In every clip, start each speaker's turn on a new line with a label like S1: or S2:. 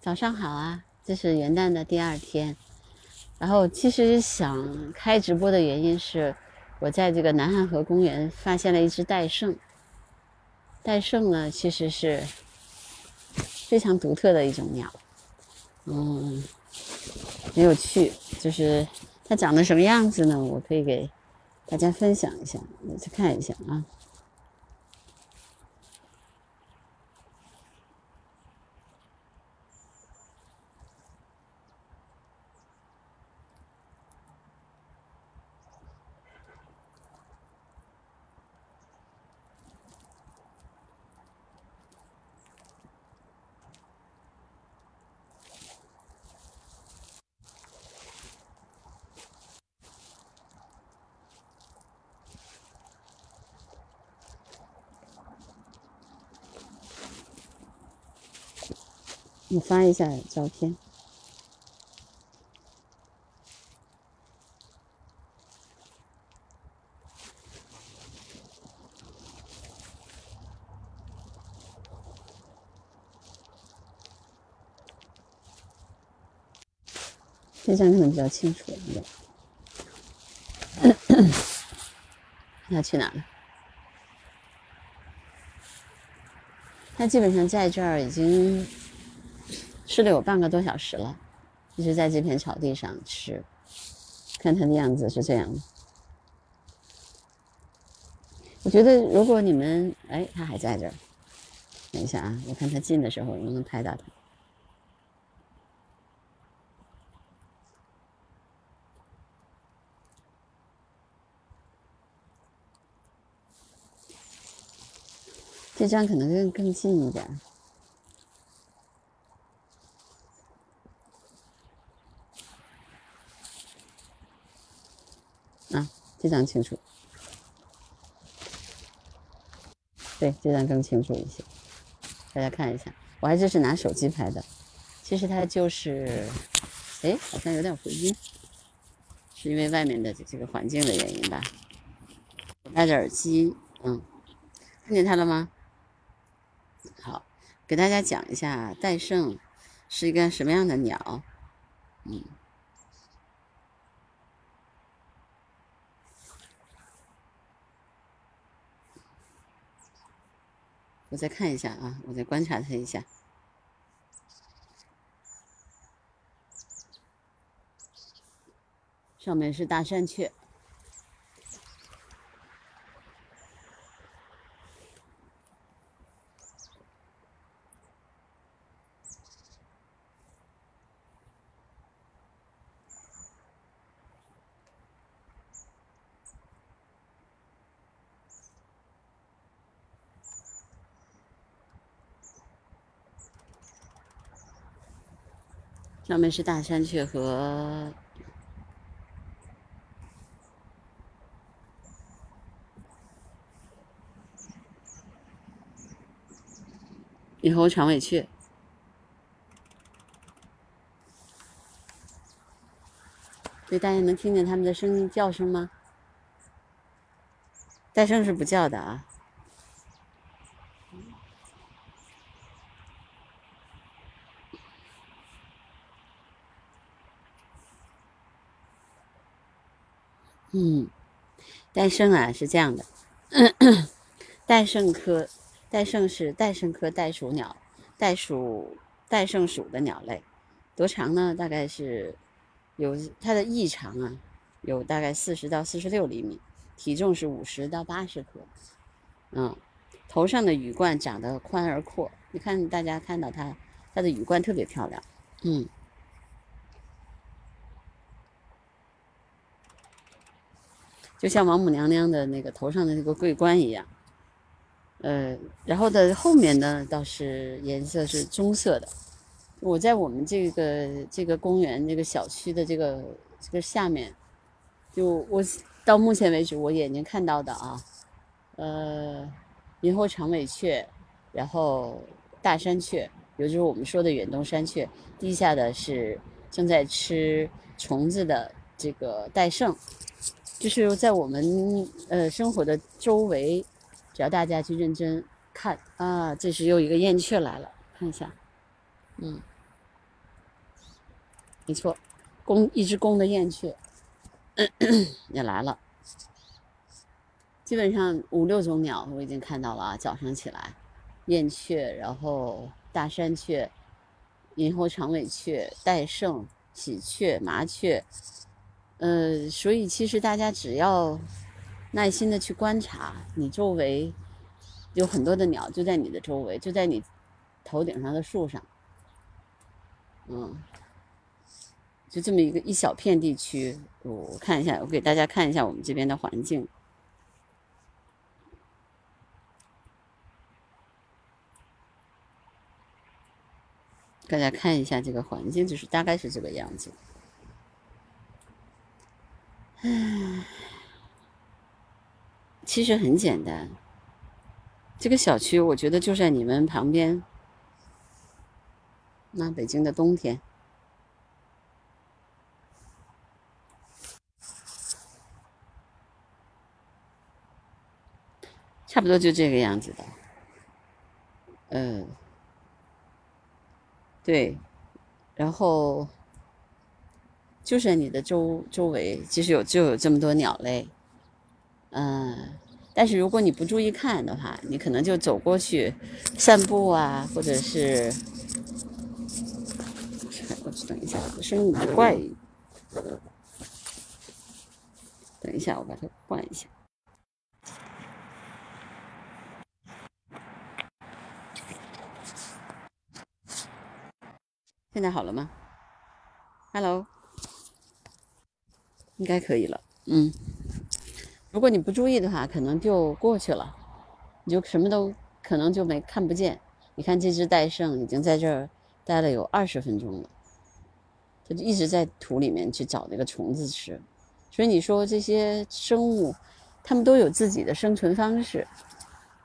S1: 早上好啊！这是元旦的第二天，然后其实想开直播的原因是，我在这个南汉河公园发现了一只戴胜。戴胜呢，其实是非常独特的一种鸟，嗯，很有趣。就是它长得什么样子呢？我可以给大家分享一下，你去看一下啊。发一下照片。这张可能比较清楚一点。他 去哪了？他基本上在这儿已经。吃了有半个多小时了，一直在这片草地上吃。看它的样子是这样的。我觉得如果你们哎，它还在这儿。等一下啊，我看它近的时候能不能拍到它。这张可能更更近一点。这张清楚，对，这张更清楚一些，大家看一下。我还这是拿手机拍的，其实它就是，哎，好像有点回音，是因为外面的这个环境的原因吧。我戴着耳机，嗯，看见它了吗？好，给大家讲一下戴胜是一个什么样的鸟，嗯。我再看一下啊，我再观察它一下。上面是大山雀。上面是大山雀和猕猴长尾雀，所以大家能听见它们的声音叫声吗？戴胜是不叫的啊。嗯，戴胜啊是这样的，戴胜科，戴胜是戴胜科袋鼠鸟，袋鼠戴胜属的鸟类，多长呢？大概是有它的翼长啊，有大概四十到四十六厘米，体重是五十到八十克，嗯，头上的羽冠长得宽而阔，你看大家看到它，它的羽冠特别漂亮，嗯。就像王母娘娘的那个头上的那个桂冠一样，呃，然后的后面呢倒是颜色是棕色的。我在我们这个这个公园这个小区的这个这个下面，就我到目前为止我眼睛看到的啊，呃，猕猴长尾雀，然后大山雀，也就是我们说的远东山雀，地下的是正在吃虫子的这个戴胜。就是在我们呃生活的周围，只要大家去认真看啊，这是又一个燕雀来了，看一下，嗯，没错，公一只公的燕雀也来了。基本上五六种鸟我已经看到了啊，早上起来，燕雀，然后大山雀、银喉长尾雀、戴胜、喜鹊、麻雀，呃，所以其实大家只要耐心的去观察，你周围有很多的鸟就在你的周围，就在你头顶上的树上，嗯，就这么一个一小片地区，我看一下，我给大家看一下我们这边的环境。大家看一下这个环境，就是大概是这个样子。唉，其实很简单。这个小区我觉得就在你们旁边。那北京的冬天，差不多就这个样子的。嗯。对，然后就是你的周周围，其实有就有这么多鸟类，嗯，但是如果你不注意看的话，你可能就走过去散步啊，或者是，我去等一下，声音怪，等一下我把它换一下。现在好了吗？Hello，应该可以了。嗯，如果你不注意的话，可能就过去了，你就什么都可能就没看不见。你看这只戴胜已经在这儿待了有二十分钟了，它就一直在土里面去找那个虫子吃。所以你说这些生物，它们都有自己的生存方式。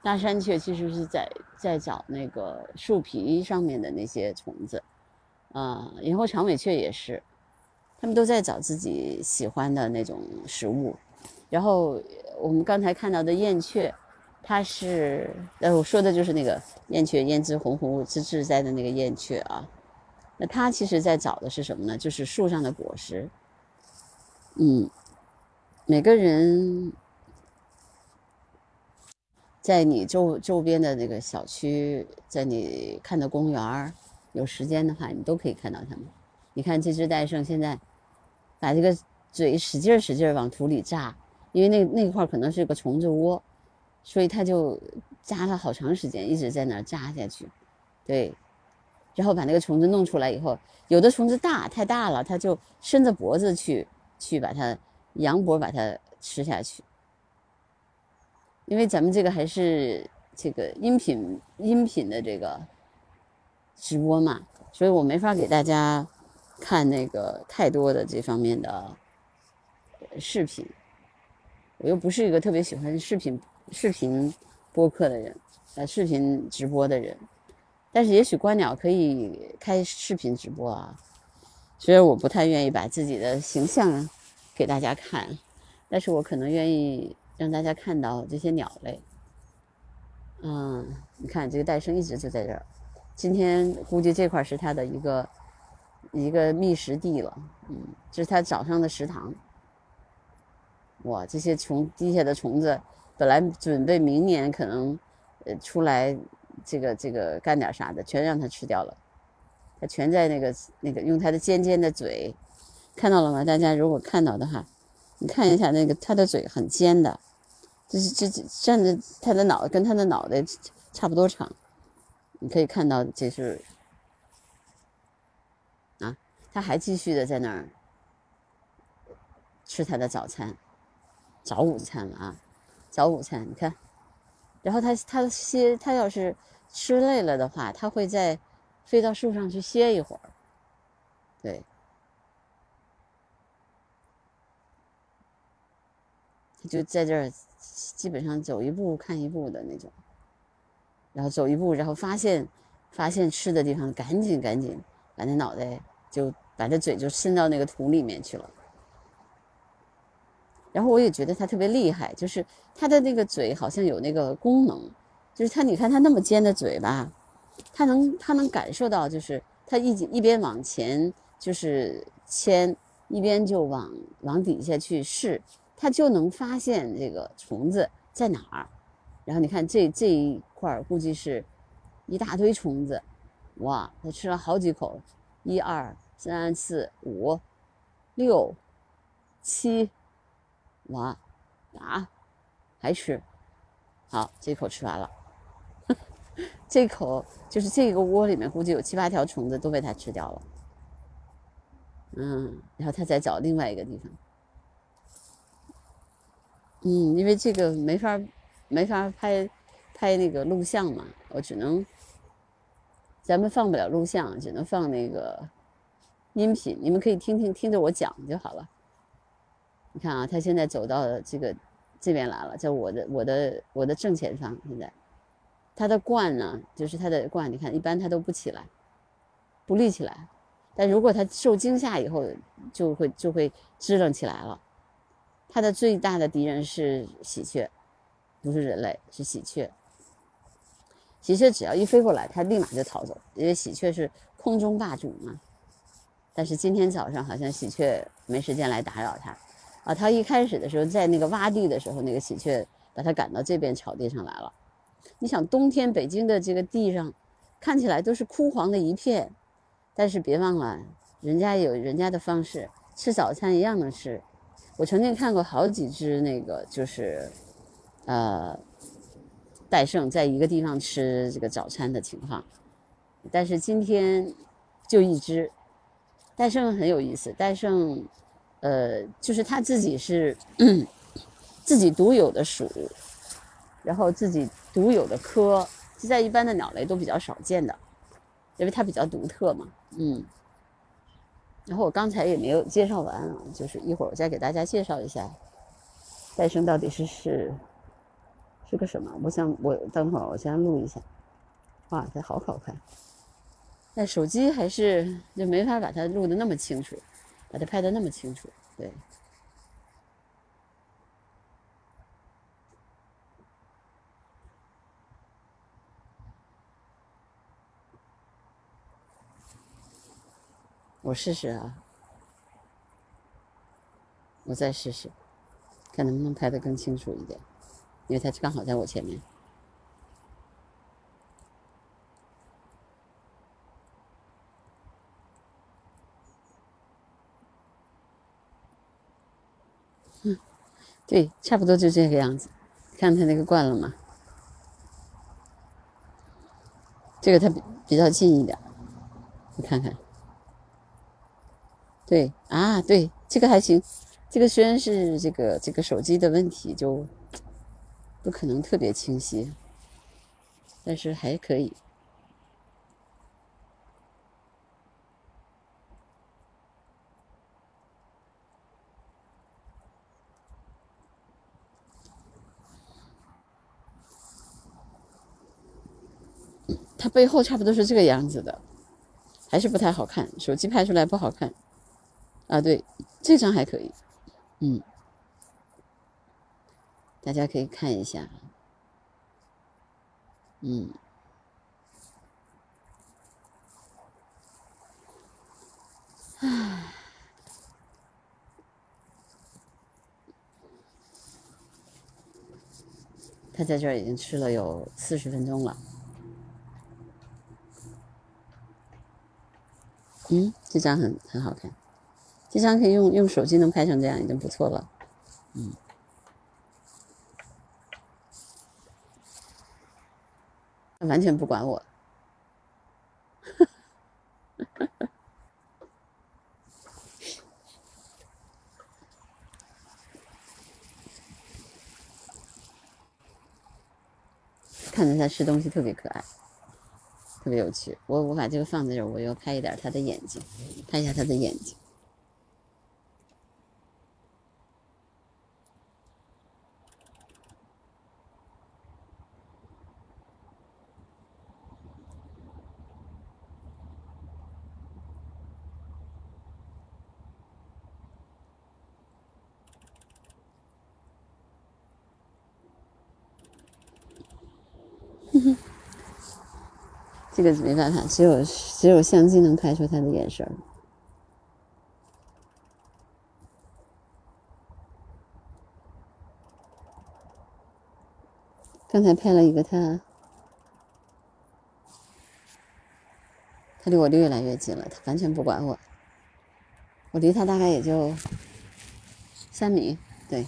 S1: 大山雀其实是在在找那个树皮上面的那些虫子。啊，银喉长尾雀也是，他们都在找自己喜欢的那种食物。然后我们刚才看到的燕雀，它是呃，我说的就是那个燕雀胭脂红红之自在的那个燕雀啊。那它其实在找的是什么呢？就是树上的果实。嗯，每个人在你周周边的那个小区，在你看的公园儿。有时间的话，你都可以看到它们。你看这只戴胜现在把这个嘴使劲使劲往土里扎，因为那那块可能是个虫子窝，所以它就扎了好长时间，一直在那儿扎下去。对，然后把那个虫子弄出来以后，有的虫子大太大了，它就伸着脖子去去把它扬脖把它吃下去。因为咱们这个还是这个音频音频的这个。直播嘛，所以我没法给大家看那个太多的这方面的视频。我又不是一个特别喜欢视频视频播客的人，呃，视频直播的人。但是也许观鸟可以开视频直播啊，虽然我不太愿意把自己的形象给大家看，但是我可能愿意让大家看到这些鸟类。嗯，你看这个戴生一直就在这儿。今天估计这块是它的一个一个觅食地了，嗯，这是它早上的食堂。哇，这些虫地下的虫子，本来准备明年可能呃出来这个这个干点啥的，全让它吃掉了。它全在那个那个用它的尖尖的嘴，看到了吗？大家如果看到的话，你看一下那个它的嘴很尖的，就是这这站着它的脑跟它的脑袋差不多长。你可以看到，这是，他还继续的在那儿吃他的早餐，早午餐了啊，早午餐，你看，然后他他歇，他要是吃累了的话，他会在飞到树上去歇一会儿，对，他就在这儿，基本上走一步看一步的那种。然后走一步，然后发现发现吃的地方，赶紧赶紧把那脑袋就把那嘴就伸到那个土里面去了。然后我也觉得它特别厉害，就是它的那个嘴好像有那个功能，就是它你看它那么尖的嘴巴，它能它能感受到，就是它一一边往前就是牵，一边就往往底下去试，它就能发现这个虫子在哪儿。然后你看这这一块儿，估计是一大堆虫子，哇，它吃了好几口，一二三四五六七，哇，啊，还吃，好，这口吃完了，这口就是这个窝里面估计有七八条虫子都被它吃掉了，嗯，然后它再找另外一个地方，嗯，因为这个没法。没法拍拍那个录像嘛，我只能咱们放不了录像，只能放那个音频。你们可以听听听着我讲就好了。你看啊，他现在走到这个这边来了，在我的我的我的正前方。现在他的冠呢，就是他的冠，你看一般他都不起来，不立起来。但如果他受惊吓以后，就会就会支棱起来了。他的最大的敌人是喜鹊。不是人类，是喜鹊。喜鹊只要一飞过来，它立马就逃走，因为喜鹊是空中霸主嘛。但是今天早上好像喜鹊没时间来打扰它，啊，它一开始的时候在那个洼地的时候，那个喜鹊把它赶到这边草地上来了。你想，冬天北京的这个地上看起来都是枯黄的一片，但是别忘了，人家有人家的方式，吃早餐一样能吃。我曾经看过好几只那个，就是。呃，戴胜在一个地方吃这个早餐的情况，但是今天就一只戴胜很有意思。戴胜，呃，就是他自己是自己独有的属，然后自己独有的科，就在一般的鸟类都比较少见的，因为它比较独特嘛。嗯，然后我刚才也没有介绍完啊，就是一会儿我再给大家介绍一下戴胜到底是是。是个什么？我想我等会儿我先录一下。哇，这好好看！但手机还是就没法把它录的那么清楚，把它拍的那么清楚。对，我试试啊，我再试试，看能不能拍的更清楚一点。因为它刚好在我前面，对，差不多就这个样子。看它那个惯了吗？这个它比比较近一点，你看看。对啊，对，这个还行。这个虽然是这个这个手机的问题，就。不可能特别清晰，但是还可以。它背后差不多是这个样子的，还是不太好看，手机拍出来不好看。啊，对，这张还可以，嗯。大家可以看一下，嗯，唉，他在这儿已经吃了有四十分钟了，嗯，这张很很好看，这张可以用用手机能拍成这样已经不错了，嗯。完全不管我，看着他吃东西特别可爱，特别有趣。我我把这个放在这儿，我要拍一点他的眼睛，拍一下他的眼睛。这个没办法，只有只有相机能拍出他的眼神刚才拍了一个他，他离我越来越近了，他完全不管我。我离他大概也就三米，对。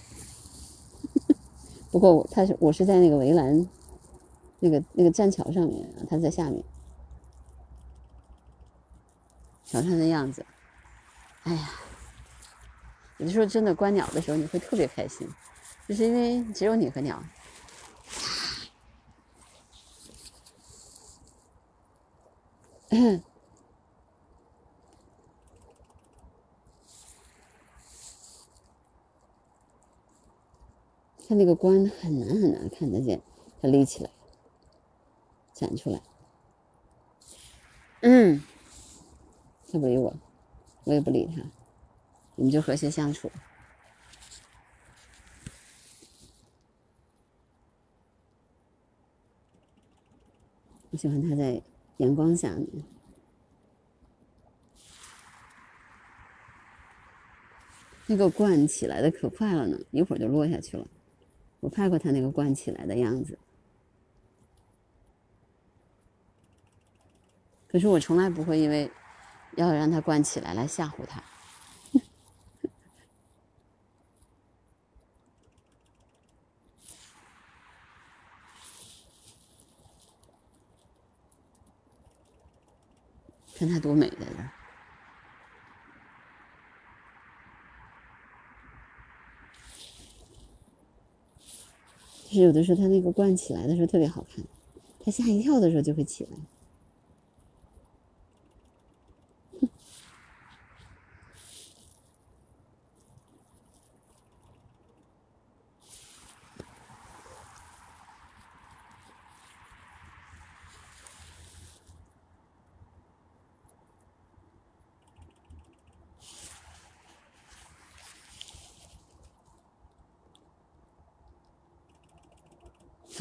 S1: 不过他是我是在那个围栏，那个那个栈桥上面，他在下面。瞧它的样子，哎呀，有的时候真的观鸟的时候，你会特别开心，就是因为只有你和鸟。它那个冠很难很难看得见，它立起来，展出来。嗯。他不理我，我也不理他，我们就和谐相处。我喜欢他在阳光下面，那个罐起来的可快了呢，一会儿就落下去了。我拍过他那个罐起来的样子，可是我从来不会因为。要让它关起来，来吓唬它。看它多美在这儿。就是有的时候它那个关起来的时候特别好看，它吓一跳的时候就会起来。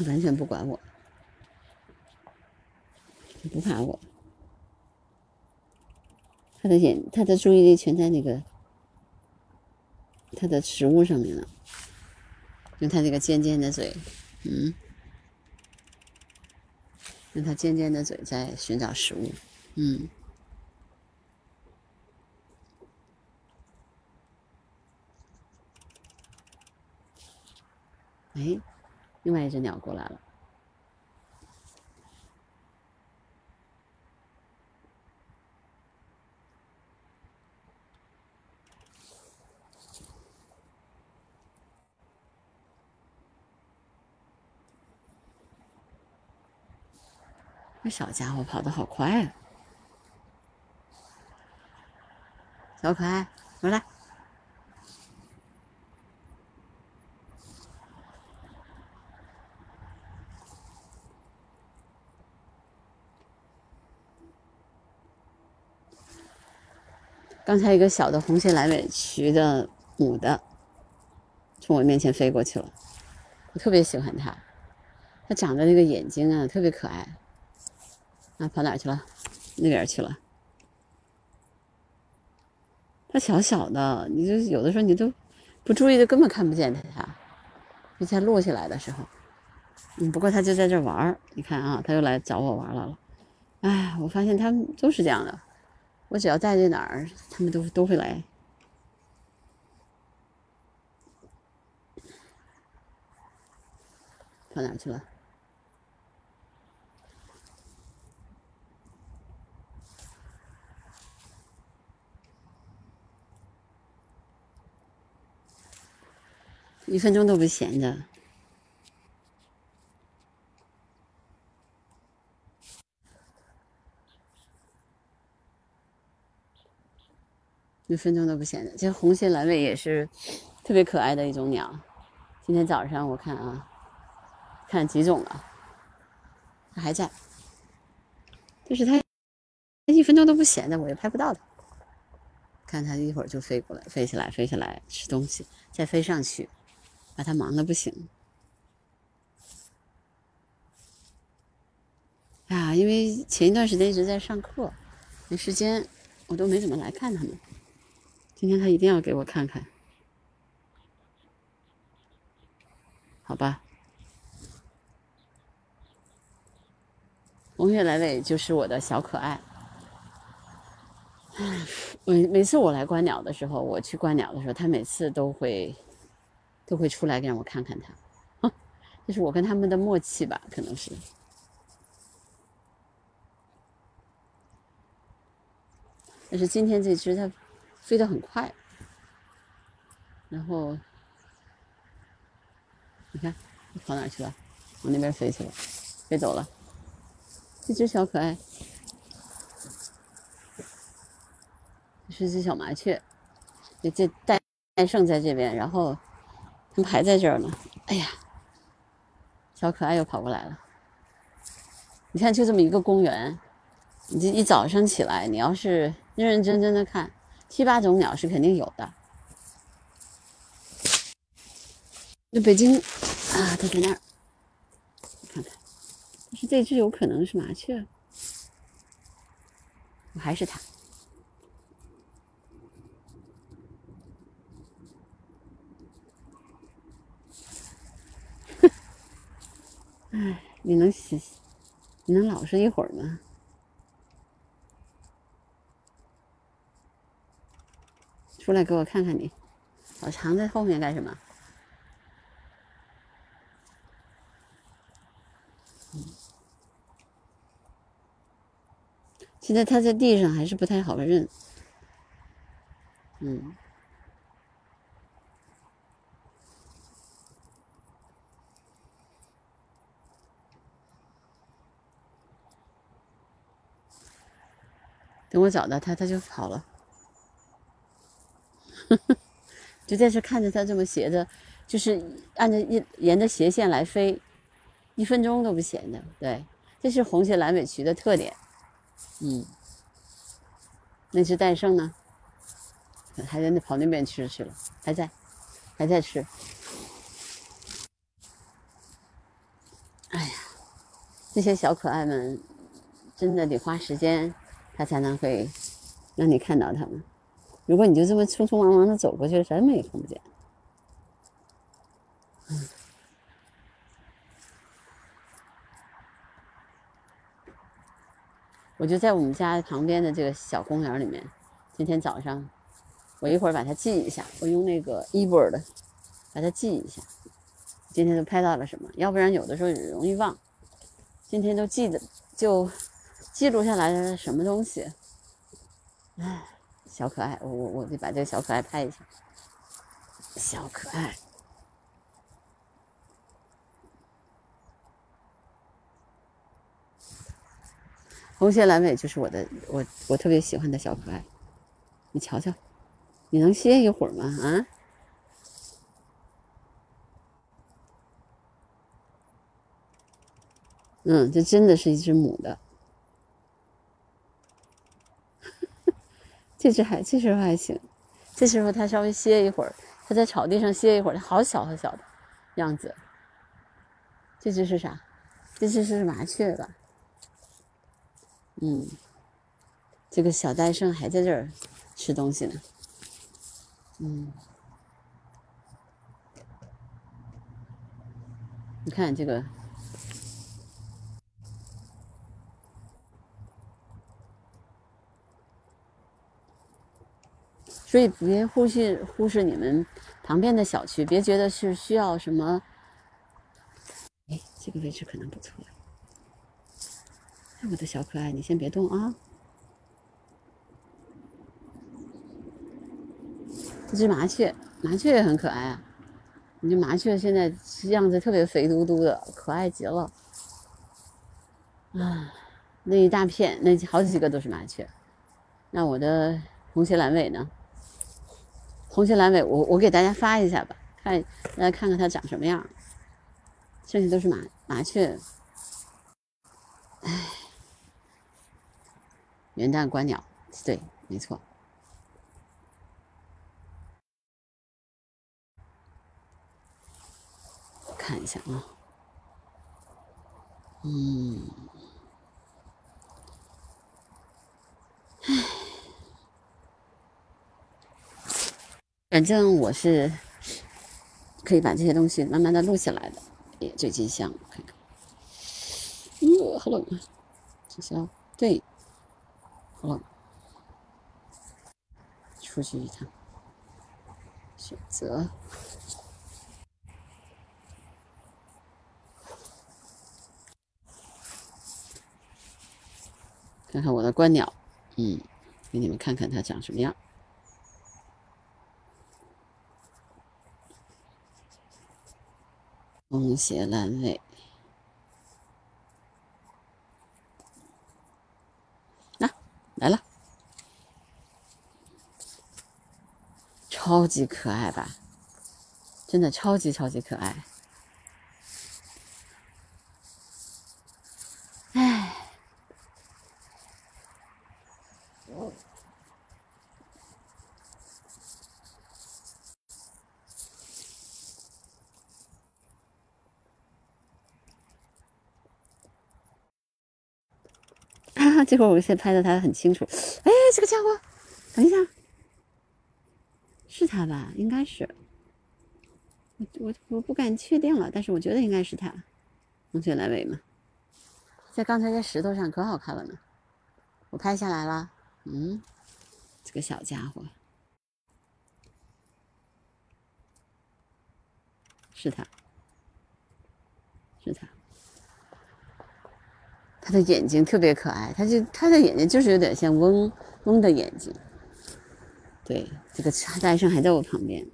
S1: 完全不管我，他不怕我，他的眼，他的注意力全在那个他的食物上面了，用他那个尖尖的嘴，嗯，用他尖尖的嘴在寻找食物，嗯，哎。另外一只鸟过来了，这小家伙跑得好快啊！小可爱，过来。刚才一个小的红线蓝尾鸲的母的，从我面前飞过去了。我特别喜欢它，它长的那个眼睛啊，特别可爱。啊，跑哪去了？那边去了。它小小的，你就有的时候你都不注意的，根本看不见它。它，就在落下来的时候。嗯，不过它就在这玩儿。你看啊，它又来找我玩来了。哎，我发现它们都是这样的。我只要待在哪儿，他们都都会来。跑哪儿去了？一分钟都不闲着。一分钟都不闲的，其实红心蓝尾也是特别可爱的一种鸟。今天早上我看啊，看几种了，它还在，就是它一分钟都不闲的，我也拍不到它。看它一会儿就飞过来，飞起来，飞起来吃东西，再飞上去，把它忙的不行。啊，因为前一段时间一直在上课，没时间，我都没怎么来看它们。今天他一定要给我看看，好吧？红血蓝尾就是我的小可爱。每每次我来观鸟的时候，我去观鸟的时候，他每次都会都会出来让我看看他，这是我跟他们的默契吧，可能是。但是今天这只它飞得很快，然后你看跑哪去了？往那边飞去了，飞走了。这只小可爱。是只小麻雀，这这戴戴胜在这边，然后他们还在这儿呢。哎呀，小可爱又跑过来了。你看，就这么一个公园，你这一早上起来，你要是认认真真的看，七八种鸟是肯定有的。那北京啊，它在那儿，看看，但是这只有可能是麻雀，我还是它。哎，你能洗，你能老实一会儿吗？出来给我看看你，老藏在后面干什么？现在它在地上还是不太好认，嗯。等我找到它，它就跑了。就在这看着它这么斜着，就是按着一沿着斜线来飞，一分钟都不闲的。对，这是红血蓝尾渠的特点。嗯，那只戴胜呢？还在那跑那边吃去了，还在，还在吃。哎呀，这些小可爱们真的得花时间。它才能会让你看到它们。如果你就这么匆匆忙忙的走过去，什么也看不见。我就在我们家旁边的这个小公园里面。今天早上，我一会儿把它记一下，我用那个 eBird 把它记一下。今天都拍到了什么？要不然有的时候容易忘。今天都记得就。记录下来的什么东西？哎，小可爱，我我我得把这个小可爱拍一下。小可爱，红线蓝尾就是我的，我我特别喜欢的小可爱。你瞧瞧，你能歇一会儿吗？啊？嗯，这真的是一只母的。这只还这时候还行，这时候它稍微歇一会儿，它在草地上歇一会儿，好小好小的样子。这只是啥？这只是麻雀吧？嗯，这个小戴胜还在这儿吃东西呢。嗯，你看这个。所以别忽视忽视你们旁边的小区，别觉得是需要什么。哎，这个位置可能不错。哎，我的小可爱，你先别动啊。这只麻雀，麻雀也很可爱啊。你这麻雀现在样子特别肥嘟嘟的，可爱极了。啊，那一大片，那好几个都是麻雀。那我的红血蓝尾呢？红心蓝尾，我我给大家发一下吧，看大家看看它长什么样。剩下都是麻麻雀。哎，元旦观鸟，对，没错。看一下啊，嗯，哎。反正我是可以把这些东西慢慢的录下来的。也，最近想，看看，嗯，好冷啊！取消，对，好了，出去一趟，选择，看看我的观鸟，嗯，给你们看看它长什么样。东邪阑尾，那来了，超级可爱吧？真的超级超级可爱。这会儿我现在拍的他很清楚，哎，这个家伙，等一下，是他吧？应该是，我我我不敢确定了，但是我觉得应该是他，龙卷来尾嘛，在刚才在石头上可好看了呢，我拍下来了，嗯，这个小家伙，是他，是他。他的眼睛特别可爱，他就他的眼睛就是有点像嗡嗡的眼睛。对，这个大圣还在我旁边，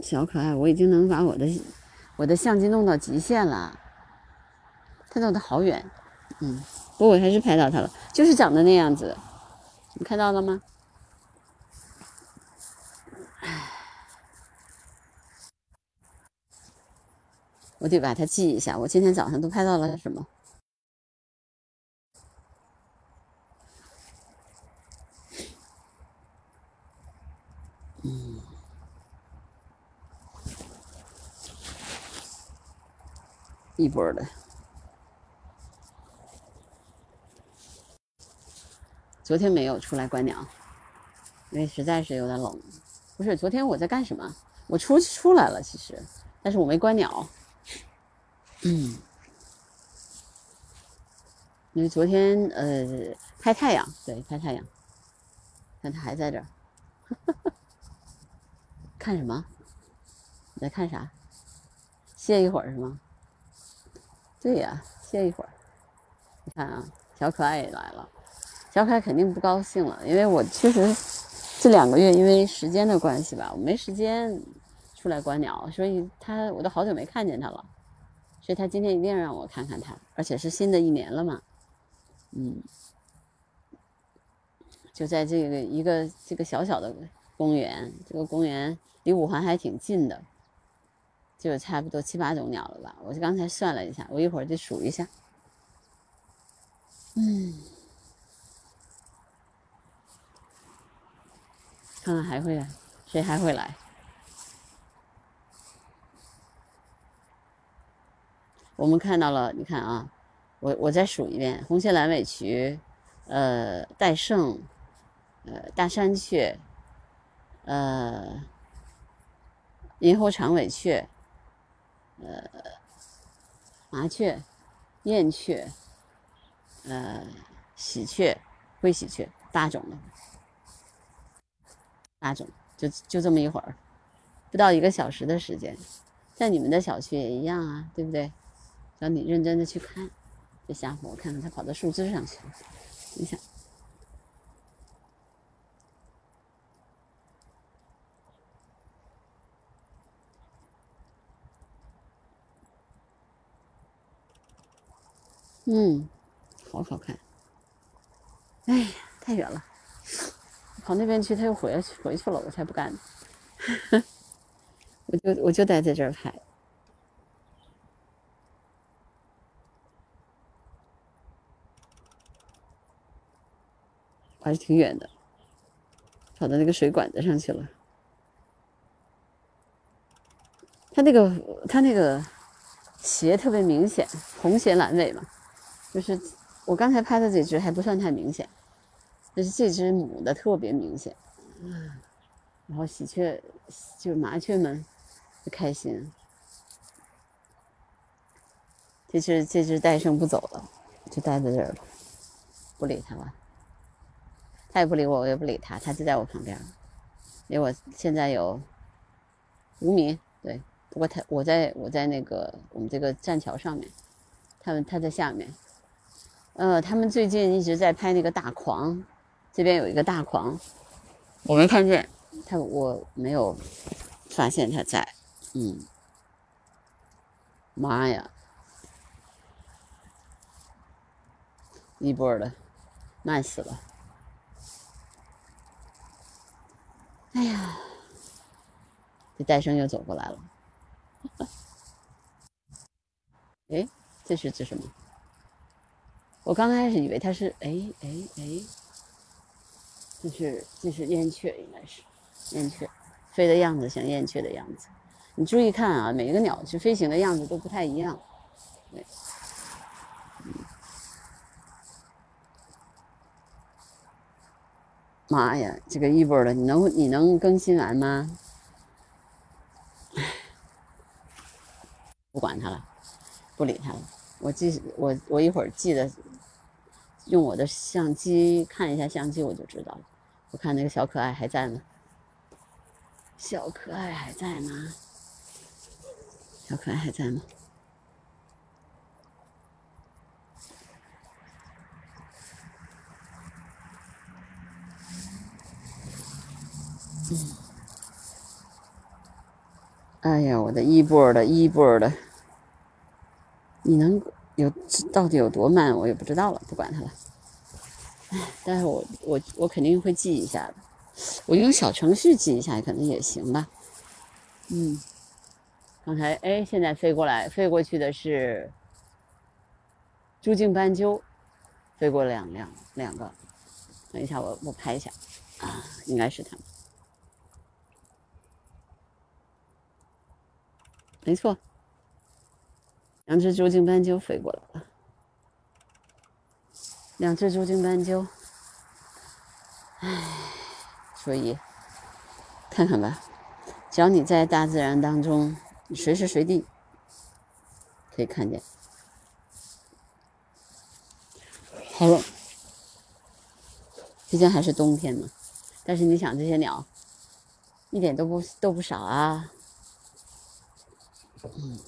S1: 小可爱，我已经能把我的我的相机弄到极限了，他弄的好远，嗯，不过我还是拍到他了，就是长得那样子，你看到了吗？我得把它记一下。我今天早上都拍到了什么？嗯，一波的。昨天没有出来观鸟，因为实在是有点冷。不是，昨天我在干什么？我出出来了，其实，但是我没观鸟。嗯，因为昨天呃拍太阳，对，拍太阳，看他还在这儿，看什么？你在看啥？歇一会儿是吗？对呀，歇一会儿。你看啊，小可爱也来了，小可爱肯定不高兴了，因为我确实这两个月因为时间的关系吧，我没时间出来观鸟，所以他我都好久没看见他了。所以他今天一定要让我看看他，而且是新的一年了嘛，嗯，就在这个一个这个小小的公园，这个公园离五环还挺近的，就有差不多七八种鸟了吧？我就刚才算了一下，我一会儿就数一下，嗯，看看还会来，谁还会来？我们看到了，你看啊，我我再数一遍：红线蓝尾渠，呃，戴胜，呃，大山雀，呃，银喉长尾雀，呃，麻雀，燕雀，呃，喜鹊，灰喜鹊，八种了，八种，就就这么一会儿，不到一个小时的时间，在你们的小区也一样啊，对不对？让你认真的去看，这家伙，我看看他跑到树枝上去了。你想，嗯，好好看。哎呀，太远了，跑那边去他又回去回去了，我才不干呢。我就我就待在这儿拍。还是挺远的，跑到那个水管子上去了。它那个，它那个鞋特别明显，红鞋蓝尾嘛。就是我刚才拍的这只还不算太明显，但是这只母的特别明显。然后喜鹊，就麻雀们就，开心。这只这只戴胜不走了，就待在这儿了，不理它了。它也不理我，我也不理他，他就在我旁边，离我现在有五米。对，不过他我在我在那个我们这个栈桥上面，他们他在下面。呃，他们最近一直在拍那个大狂，这边有一个大狂，我没看见他，我没有发现他在。嗯，妈呀！一波的，慢死了！哎呀，这戴生又走过来了。哎，这是只什么？我刚开始以为它是，哎哎哎，这是这是燕雀，应该是燕雀，飞的样子像燕雀的样子。你注意看啊，每一个鸟是飞行的样子都不太一样。对。妈呀，这个一波的，你能你能更新完吗？不管他了，不理他了。我记我我一会儿记得用我的相机看一下相机，我就知道了。我看那个小可爱还在吗？小可爱还在吗？小可爱还在吗？哎呀，我的一波的一波的，你能有到底有多慢，我也不知道了，不管它了。哎，但是我我我肯定会记一下的，我用小程序记一下可能也行吧。嗯，刚才哎，现在飞过来飞过去的是朱颈斑鸠，飞过两两两个，等一下我我拍一下啊，应该是他们。没错，两只朱颈斑鸠飞过来了。两只朱颈斑鸠，唉，所以看看吧，只要你在大自然当中，随时随地可以看见。好了，毕竟还是冬天嘛，但是你想，这些鸟一点都不都不少啊。嗯，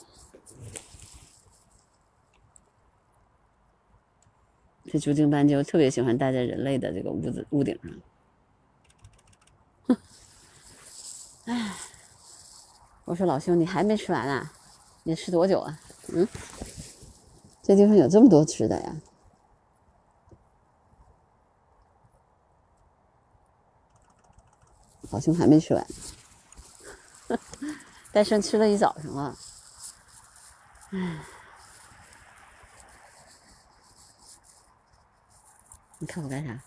S1: 这朱颈斑鸠特别喜欢待在人类的这个屋子屋顶上。哼，哎，我说老兄，你还没吃完啊？你吃多久啊？嗯，这地方有这么多吃的呀？老兄还没吃完。戴生吃了一早上了，唉，你看我干啥？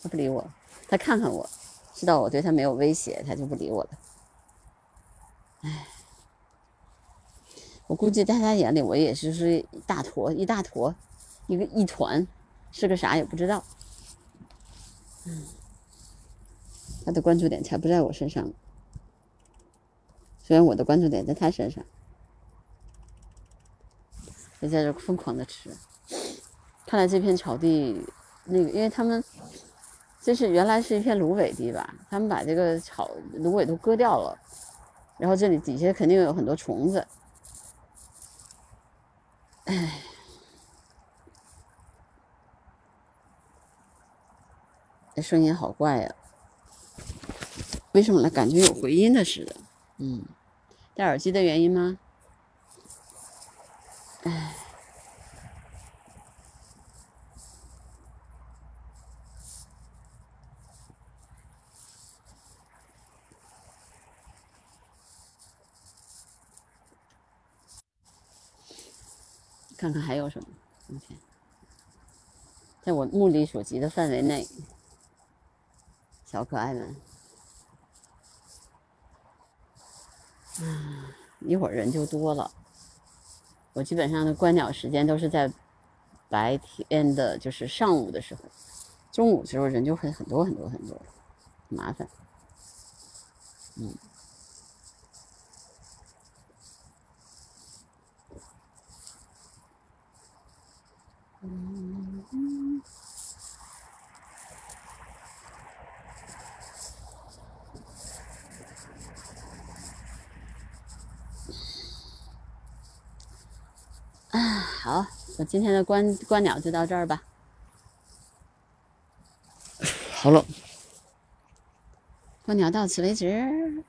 S1: 他不理我，他看看我，知道我对他没有威胁，他就不理我了。唉，我估计在他眼里，我也是是一大坨一大坨，一个一团，是个啥也不知道。嗯，他的关注点才不在我身上。虽然我的关注点在他身上，就在这疯狂的吃。看来这片草地，那个，因为他们这是原来是一片芦苇地吧？他们把这个草芦苇都割掉了，然后这里底下肯定有很多虫子。哎，这声音好怪呀！为什么呢？感觉有回音的似的。嗯。戴耳机的原因吗？哎，看看还有什么？目前在我目力所及的范围内，小可爱们。一会儿人就多了。我基本上的观鸟时间都是在白天的，就是上午的时候，中午时候人就会很多很多很多，麻烦。嗯。好，我今天的观观鸟就到这儿吧。
S2: 好了，
S1: 观鸟到此为止。